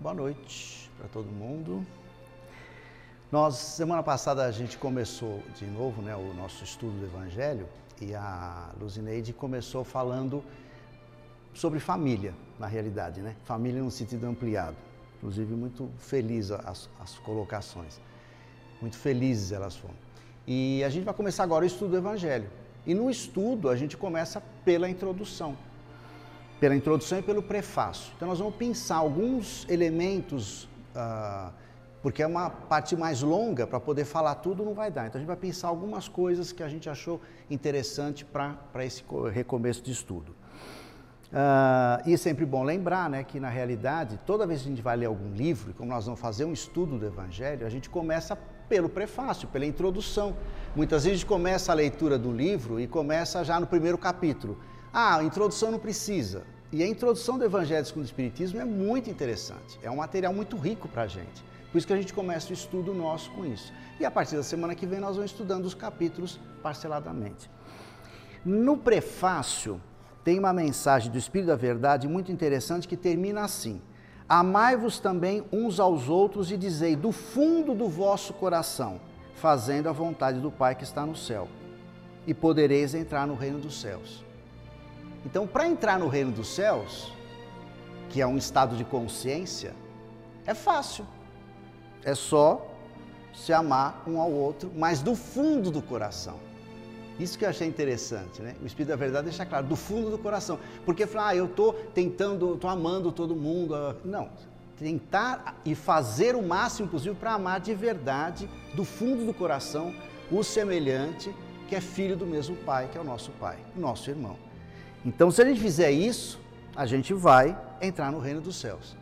Boa noite para todo mundo. Nós, semana passada, a gente começou de novo né, o nosso estudo do Evangelho e a Luzineide começou falando sobre família, na realidade, né? Família no sentido ampliado. Inclusive, muito feliz as, as colocações. Muito felizes elas foram. E a gente vai começar agora o estudo do Evangelho. E no estudo, a gente começa pela introdução pela introdução e pelo prefácio. Então, nós vamos pensar alguns elementos, uh, porque é uma parte mais longa, para poder falar tudo não vai dar. Então, a gente vai pensar algumas coisas que a gente achou interessante para esse recomeço de estudo. Uh, e é sempre bom lembrar né, que, na realidade, toda vez que a gente vai ler algum livro, como nós vamos fazer um estudo do Evangelho, a gente começa pelo prefácio, pela introdução. Muitas vezes a gente começa a leitura do livro e começa já no primeiro capítulo. Ah, a introdução não precisa. E a introdução do Evangelho segundo o Espiritismo é muito interessante. É um material muito rico para a gente. Por isso que a gente começa o estudo nosso com isso. E a partir da semana que vem nós vamos estudando os capítulos parceladamente. No prefácio tem uma mensagem do Espírito da Verdade muito interessante que termina assim: Amai-vos também uns aos outros e dizei do fundo do vosso coração, fazendo a vontade do Pai que está no céu, e podereis entrar no reino dos céus. Então, para entrar no reino dos céus, que é um estado de consciência, é fácil. É só se amar um ao outro, mas do fundo do coração. Isso que eu achei interessante, né? O Espírito da Verdade deixa claro, do fundo do coração. Porque falar, ah, eu estou tentando, estou amando todo mundo. Ah, não, tentar e fazer o máximo possível para amar de verdade, do fundo do coração, o semelhante, que é filho do mesmo Pai, que é o nosso Pai, o nosso irmão. Então, se a gente fizer isso, a gente vai entrar no reino dos céus.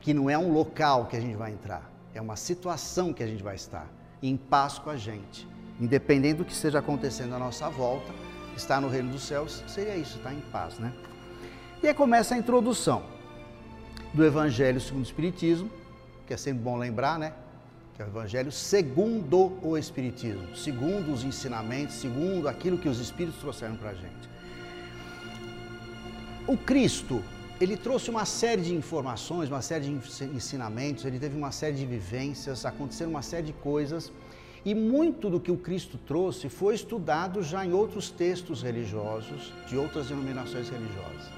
Que não é um local que a gente vai entrar, é uma situação que a gente vai estar em paz com a gente. Independente do que esteja acontecendo à nossa volta, estar no reino dos céus seria isso, estar em paz, né? E aí começa a introdução do Evangelho segundo o Espiritismo, que é sempre bom lembrar, né? Que é o Evangelho segundo o Espiritismo, segundo os ensinamentos, segundo aquilo que os Espíritos trouxeram para a gente. O Cristo, ele trouxe uma série de informações, uma série de ensinamentos, ele teve uma série de vivências, aconteceram uma série de coisas, e muito do que o Cristo trouxe foi estudado já em outros textos religiosos, de outras denominações religiosas.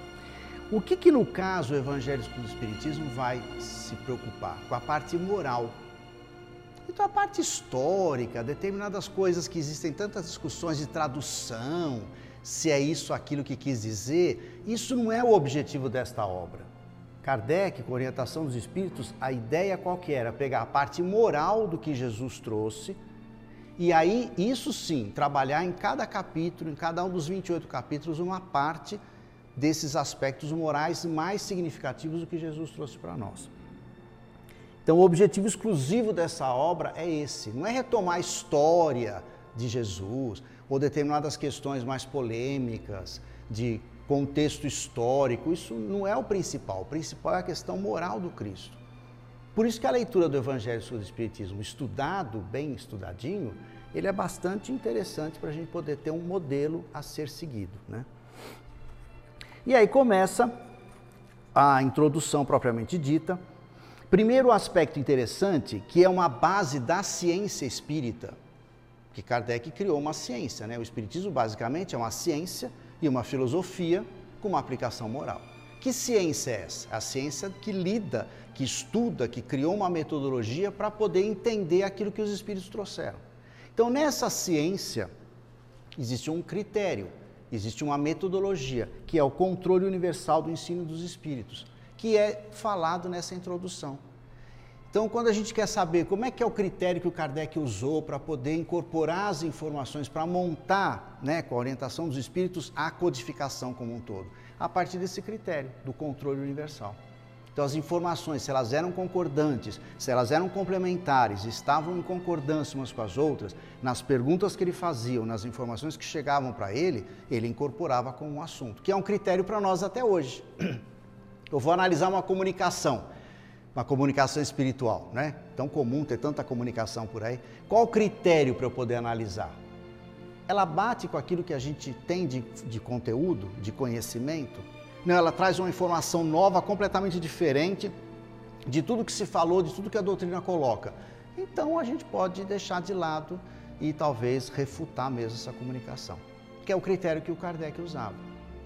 O que, que no caso o Evangelho do Espiritismo vai se preocupar? Com a parte moral. Então a parte histórica, determinadas coisas que existem tantas discussões de tradução, se é isso aquilo que quis dizer, isso não é o objetivo desta obra. Kardec, com orientação dos espíritos, a ideia qual que era? Pegar a parte moral do que Jesus trouxe e aí, isso sim, trabalhar em cada capítulo, em cada um dos 28 capítulos, uma parte desses aspectos morais mais significativos do que Jesus trouxe para nós. Então, o objetivo exclusivo dessa obra é esse: não é retomar a história de Jesus, ou determinadas questões mais polêmicas, de contexto histórico, isso não é o principal. O principal é a questão moral do Cristo. Por isso que a leitura do Evangelho sobre o Espiritismo, estudado, bem estudadinho, ele é bastante interessante para a gente poder ter um modelo a ser seguido. Né? E aí começa a introdução propriamente dita. Primeiro aspecto interessante, que é uma base da ciência espírita que Kardec criou uma ciência, né? O Espiritismo basicamente é uma ciência e uma filosofia com uma aplicação moral. Que ciência é essa? A ciência que lida, que estuda, que criou uma metodologia para poder entender aquilo que os espíritos trouxeram. Então, nessa ciência, existe um critério, existe uma metodologia, que é o controle universal do ensino dos espíritos, que é falado nessa introdução. Então, quando a gente quer saber como é que é o critério que o Kardec usou para poder incorporar as informações, para montar, né, com a orientação dos espíritos, a codificação como um todo, a partir desse critério do controle universal. Então, as informações, se elas eram concordantes, se elas eram complementares, estavam em concordância umas com as outras, nas perguntas que ele fazia, nas informações que chegavam para ele, ele incorporava como um assunto, que é um critério para nós até hoje. Eu vou analisar uma comunicação uma comunicação espiritual, né? Tão comum ter tanta comunicação por aí. Qual o critério para eu poder analisar? Ela bate com aquilo que a gente tem de, de conteúdo, de conhecimento? Não, ela traz uma informação nova, completamente diferente de tudo que se falou, de tudo que a doutrina coloca. Então a gente pode deixar de lado e talvez refutar mesmo essa comunicação, que é o critério que o Kardec usava.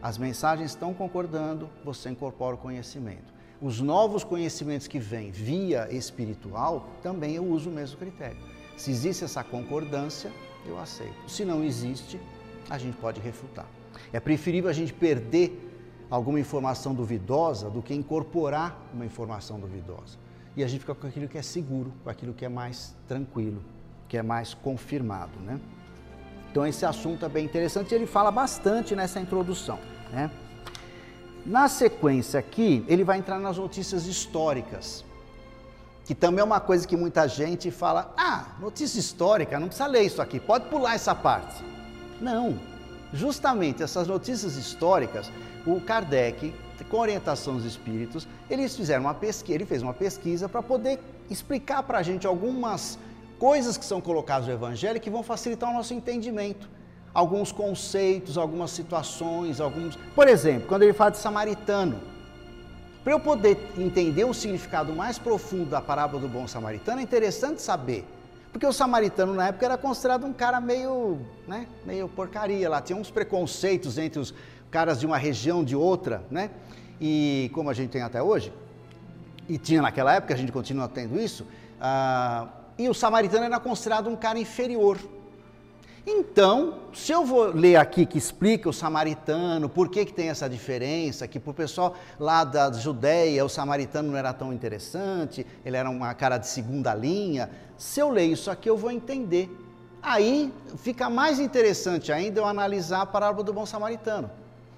As mensagens estão concordando, você incorpora o conhecimento. Os novos conhecimentos que vêm via espiritual, também eu uso o mesmo critério. Se existe essa concordância, eu aceito. Se não existe, a gente pode refutar. É preferível a gente perder alguma informação duvidosa do que incorporar uma informação duvidosa. E a gente fica com aquilo que é seguro, com aquilo que é mais tranquilo, que é mais confirmado, né? Então esse assunto é bem interessante e ele fala bastante nessa introdução, né? Na sequência aqui, ele vai entrar nas notícias históricas, que também é uma coisa que muita gente fala: ah, notícia histórica, não precisa ler isso aqui, pode pular essa parte. Não, justamente essas notícias históricas, o Kardec, com orientação dos espíritos, eles fizeram uma pesquisa, ele fez uma pesquisa para poder explicar para a gente algumas coisas que são colocadas no Evangelho que vão facilitar o nosso entendimento. Alguns conceitos, algumas situações, alguns. Por exemplo, quando ele fala de samaritano, para eu poder entender o significado mais profundo da parábola do bom samaritano, é interessante saber porque o samaritano na época era considerado um cara meio, né, meio porcaria lá, tinha uns preconceitos entre os caras de uma região de outra, né? E como a gente tem até hoje, e tinha naquela época, a gente continua tendo isso, ah, e o samaritano era considerado um cara inferior. Então, se eu vou ler aqui que explica o samaritano, por que, que tem essa diferença, que para o pessoal lá da Judéia o samaritano não era tão interessante, ele era uma cara de segunda linha, se eu ler isso aqui eu vou entender. Aí fica mais interessante ainda eu analisar a parábola do bom samaritano.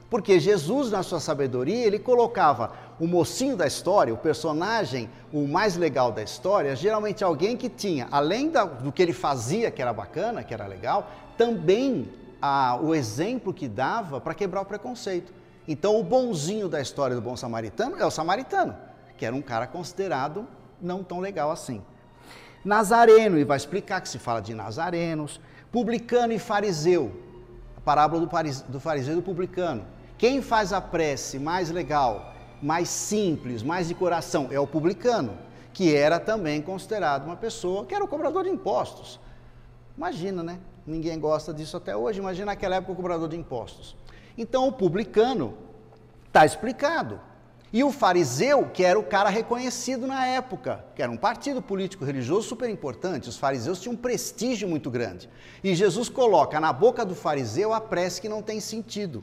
Porque Jesus, na sua sabedoria, ele colocava o mocinho da história, o personagem, o mais legal da história, geralmente alguém que tinha, além da, do que ele fazia, que era bacana, que era legal, também a, o exemplo que dava para quebrar o preconceito. Então, o bonzinho da história do bom samaritano é o samaritano, que era um cara considerado não tão legal assim. Nazareno, e vai explicar que se fala de nazarenos, publicano e fariseu, a parábola do fariseu e do publicano. Quem faz a prece mais legal, mais simples, mais de coração é o publicano, que era também considerado uma pessoa que era o cobrador de impostos. Imagina, né? Ninguém gosta disso até hoje. Imagina naquela época o cobrador de impostos. Então o publicano está explicado. E o fariseu, que era o cara reconhecido na época, que era um partido político religioso super importante, os fariseus tinham um prestígio muito grande. E Jesus coloca na boca do fariseu a prece que não tem sentido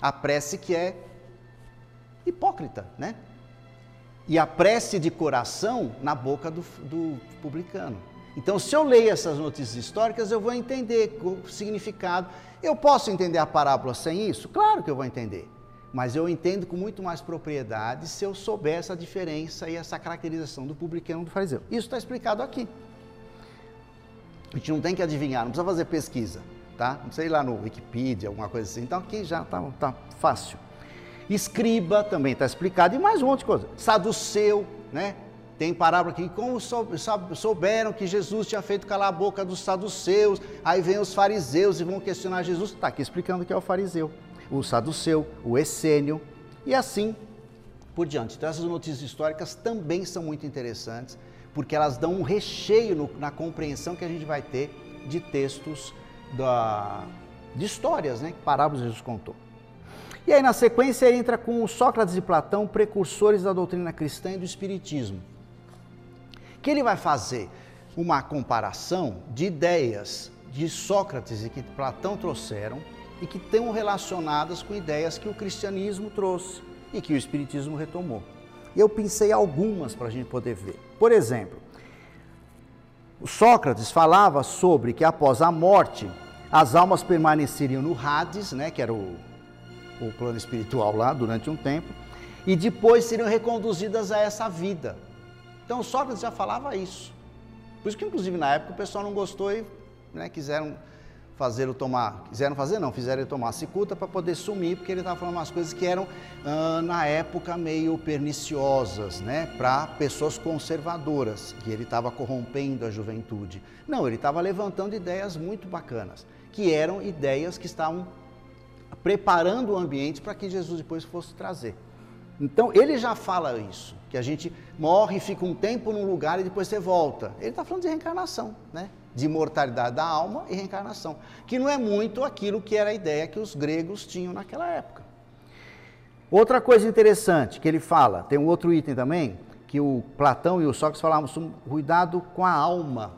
a prece que é hipócrita, né? E a prece de coração na boca do, do publicano. Então, se eu leio essas notícias históricas, eu vou entender o significado. Eu posso entender a parábola sem isso? Claro que eu vou entender. Mas eu entendo com muito mais propriedade se eu souber essa diferença e essa caracterização do publicano do fariseu. Isso está explicado aqui. A gente não tem que adivinhar, não precisa fazer pesquisa tá? Não sei lá no Wikipedia, alguma coisa assim. Então aqui já está tá fácil. Escriba também está explicado e mais um monte de coisa. Saduceu, né? Tem parábola aqui, como souberam que Jesus tinha feito calar a boca dos saduceus, aí vem os fariseus e vão questionar Jesus. Está aqui explicando que é o fariseu, o saduceu, o essênio e assim por diante. Então essas notícias históricas também são muito interessantes, porque elas dão um recheio no, na compreensão que a gente vai ter de textos da, de histórias, né? Parábolas Jesus contou. E aí, na sequência, ele entra com Sócrates e Platão, precursores da doutrina cristã e do Espiritismo. Que ele vai fazer uma comparação de ideias de Sócrates e que Platão trouxeram e que estão relacionadas com ideias que o cristianismo trouxe e que o Espiritismo retomou. Eu pensei algumas para a gente poder ver. Por exemplo, Sócrates falava sobre que após a morte, as almas permaneceriam no Hades, né, que era o, o plano espiritual lá, durante um tempo, e depois seriam reconduzidas a essa vida. Então Sócrates já falava isso. Por isso que, inclusive, na época o pessoal não gostou e né, quiseram fazer o tomar, quiseram fazer não, fizeram ele tomar cicuta para poder sumir, porque ele estava falando umas coisas que eram ah, na época meio perniciosas, né, para pessoas conservadoras, que ele estava corrompendo a juventude. Não, ele estava levantando ideias muito bacanas, que eram ideias que estavam preparando o ambiente para que Jesus depois fosse trazer. Então ele já fala isso, que a gente morre, fica um tempo num lugar e depois você volta. Ele está falando de reencarnação, né? de imortalidade da alma e reencarnação, que não é muito aquilo que era a ideia que os gregos tinham naquela época. Outra coisa interessante que ele fala, tem um outro item também, que o Platão e o Sócrates falavam sobre cuidado com a alma.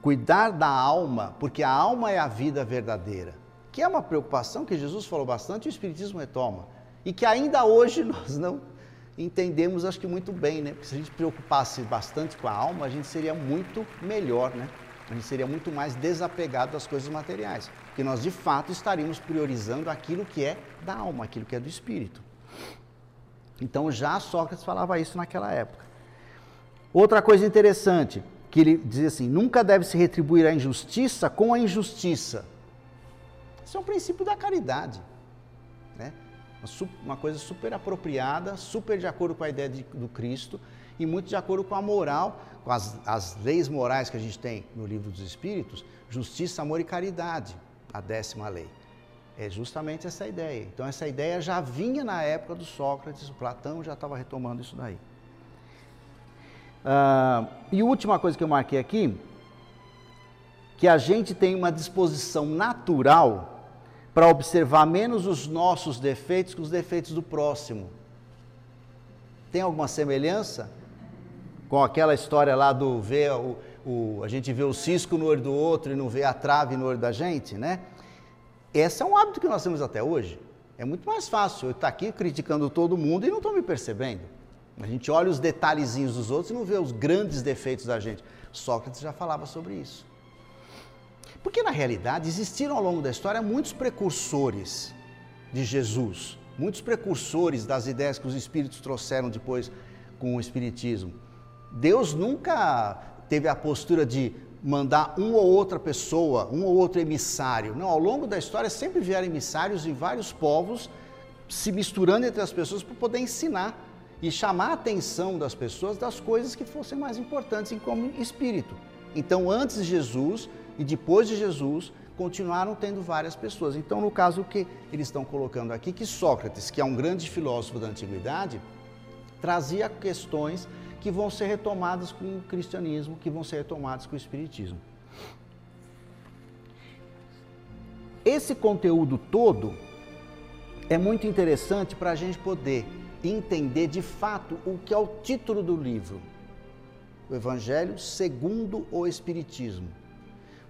Cuidar da alma, porque a alma é a vida verdadeira, que é uma preocupação que Jesus falou bastante e o Espiritismo retoma, e que ainda hoje nós não entendemos, acho que muito bem, né? Porque se a gente preocupasse bastante com a alma, a gente seria muito melhor, né? A gente seria muito mais desapegado das coisas materiais, porque nós de fato estaríamos priorizando aquilo que é da alma, aquilo que é do espírito. Então já Sócrates falava isso naquela época. Outra coisa interessante, que ele dizia assim: nunca deve se retribuir a injustiça com a injustiça. Isso é um princípio da caridade. Né? uma coisa super apropriada, super de acordo com a ideia de, do Cristo e muito de acordo com a moral, com as, as leis morais que a gente tem no livro dos Espíritos, justiça, amor e caridade, a décima lei. É justamente essa ideia. Então, essa ideia já vinha na época do Sócrates, o Platão já estava retomando isso daí. Uh, e última coisa que eu marquei aqui, que a gente tem uma disposição natural para observar menos os nossos defeitos que os defeitos do próximo. Tem alguma semelhança com aquela história lá do ver o, o, a gente vê o cisco no olho do outro e não vê a trave no olho da gente, né? Esse é um hábito que nós temos até hoje. É muito mais fácil eu estar aqui criticando todo mundo e não estou me percebendo. A gente olha os detalhezinhos dos outros e não vê os grandes defeitos da gente. Sócrates já falava sobre isso. Porque na realidade existiram ao longo da história muitos precursores de Jesus, muitos precursores das ideias que os espíritos trouxeram depois com o espiritismo. Deus nunca teve a postura de mandar uma ou outra pessoa, um ou outro emissário. Não, ao longo da história sempre vieram emissários de vários povos se misturando entre as pessoas para poder ensinar e chamar a atenção das pessoas das coisas que fossem mais importantes em como espírito. Então, antes de Jesus, e depois de Jesus continuaram tendo várias pessoas. Então, no caso, o que eles estão colocando aqui, que Sócrates, que é um grande filósofo da antiguidade, trazia questões que vão ser retomadas com o cristianismo, que vão ser retomadas com o espiritismo. Esse conteúdo todo é muito interessante para a gente poder entender de fato o que é o título do livro: O Evangelho segundo o Espiritismo.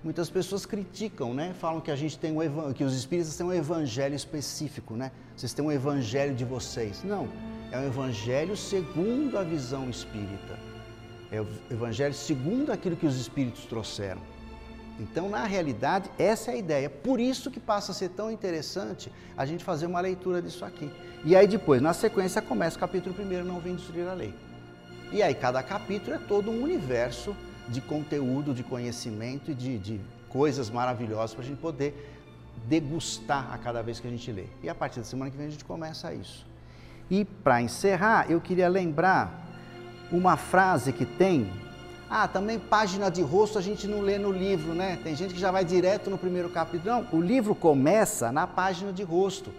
Muitas pessoas criticam, né? Falam que a gente tem um que os espíritas têm um evangelho específico, né? Vocês têm um evangelho de vocês. Não, é um evangelho segundo a visão espírita. É o evangelho segundo aquilo que os espíritos trouxeram. Então, na realidade, essa é a ideia. Por isso que passa a ser tão interessante a gente fazer uma leitura disso aqui. E aí depois, na sequência, começa o capítulo 1, não vem destruir a lei. E aí cada capítulo é todo um universo de conteúdo, de conhecimento e de, de coisas maravilhosas para a gente poder degustar a cada vez que a gente lê. E a partir da semana que vem a gente começa isso. E para encerrar, eu queria lembrar uma frase que tem. Ah, também página de rosto a gente não lê no livro, né? Tem gente que já vai direto no primeiro capítulo. O livro começa na página de rosto.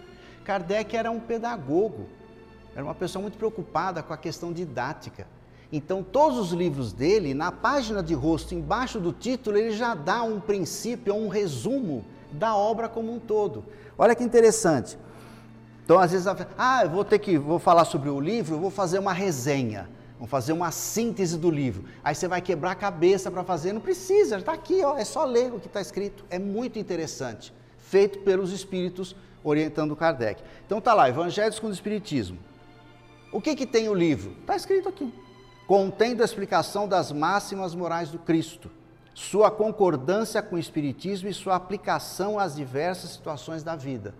Kardec era um pedagogo, era uma pessoa muito preocupada com a questão didática. Então, todos os livros dele, na página de rosto, embaixo do título, ele já dá um princípio, um resumo da obra como um todo. Olha que interessante. Então, às vezes, ah, eu vou ter que, vou falar sobre o livro, vou fazer uma resenha, vou fazer uma síntese do livro. Aí você vai quebrar a cabeça para fazer, não precisa, está aqui, ó, é só ler o que está escrito. É muito interessante, feito pelos espíritos orientando Kardec. Então tá lá, Evangelhos com o Espiritismo. O que que tem o livro? Está escrito aqui contendo a explicação das máximas morais do Cristo, sua concordância com o Espiritismo e sua aplicação às diversas situações da vida,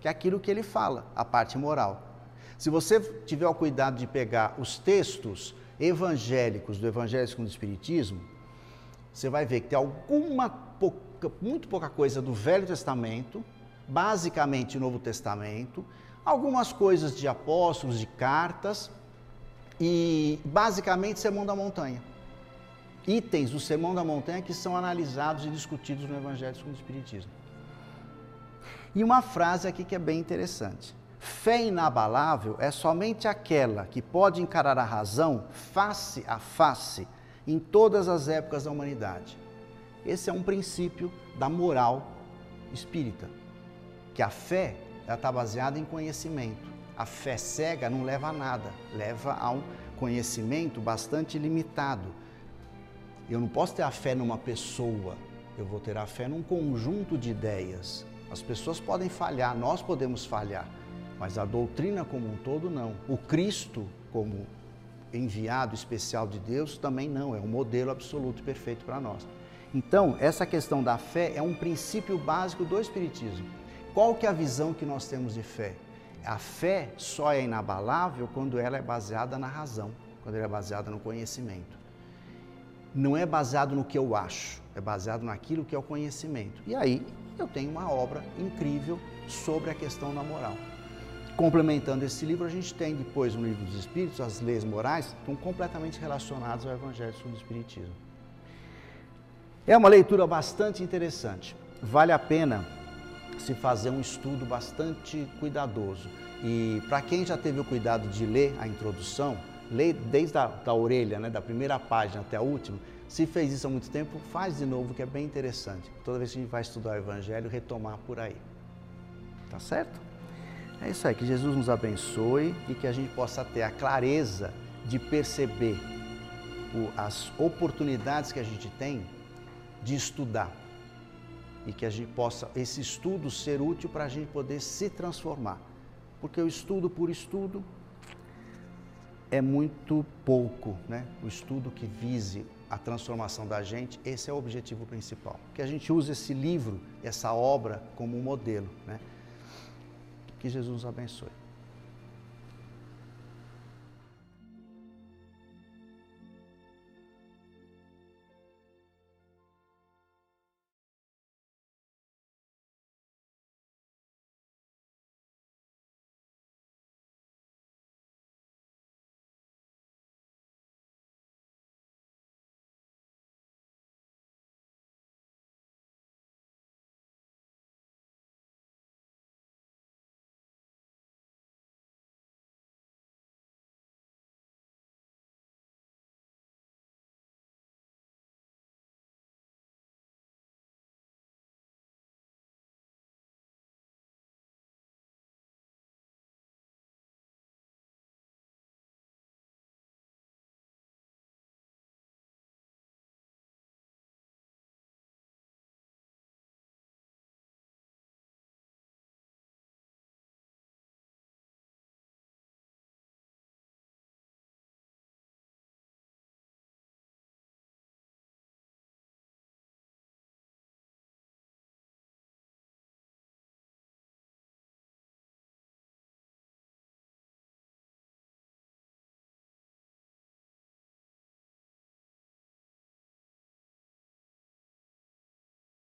que é aquilo que ele fala, a parte moral. Se você tiver o cuidado de pegar os textos evangélicos do Evangelho segundo o Espiritismo, você vai ver que tem alguma pouca, muito pouca coisa do Velho Testamento, basicamente Novo Testamento, algumas coisas de apóstolos, de cartas, e basicamente Sermão da Montanha. Itens do Sermão da Montanha que são analisados e discutidos no Evangelho segundo o Espiritismo. E uma frase aqui que é bem interessante. Fé inabalável é somente aquela que pode encarar a razão face a face em todas as épocas da humanidade. Esse é um princípio da moral espírita, que a fé está baseada em conhecimento. A fé cega não leva a nada, leva a um conhecimento bastante limitado. Eu não posso ter a fé numa pessoa, eu vou ter a fé num conjunto de ideias. As pessoas podem falhar, nós podemos falhar, mas a doutrina como um todo não. O Cristo, como enviado especial de Deus, também não, é um modelo absoluto e perfeito para nós. Então, essa questão da fé é um princípio básico do Espiritismo. Qual que é a visão que nós temos de fé? A fé só é inabalável quando ela é baseada na razão, quando ela é baseada no conhecimento. Não é baseado no que eu acho, é baseado naquilo que é o conhecimento. E aí eu tenho uma obra incrível sobre a questão da moral. Complementando esse livro, a gente tem depois no livro dos Espíritos as leis morais que estão completamente relacionadas ao Evangelho segundo o Espiritismo. É uma leitura bastante interessante. Vale a pena se fazer um estudo bastante cuidadoso. E para quem já teve o cuidado de ler a introdução, ler desde a da orelha, né, da primeira página até a última, se fez isso há muito tempo, faz de novo, que é bem interessante. Toda vez que a gente vai estudar o Evangelho, retomar por aí. Tá certo? É isso aí, que Jesus nos abençoe e que a gente possa ter a clareza de perceber o, as oportunidades que a gente tem de estudar e que a gente possa, esse estudo ser útil para a gente poder se transformar. Porque o estudo por estudo é muito pouco, né? O estudo que vise a transformação da gente, esse é o objetivo principal. Que a gente use esse livro, essa obra como um modelo, né? Que Jesus abençoe.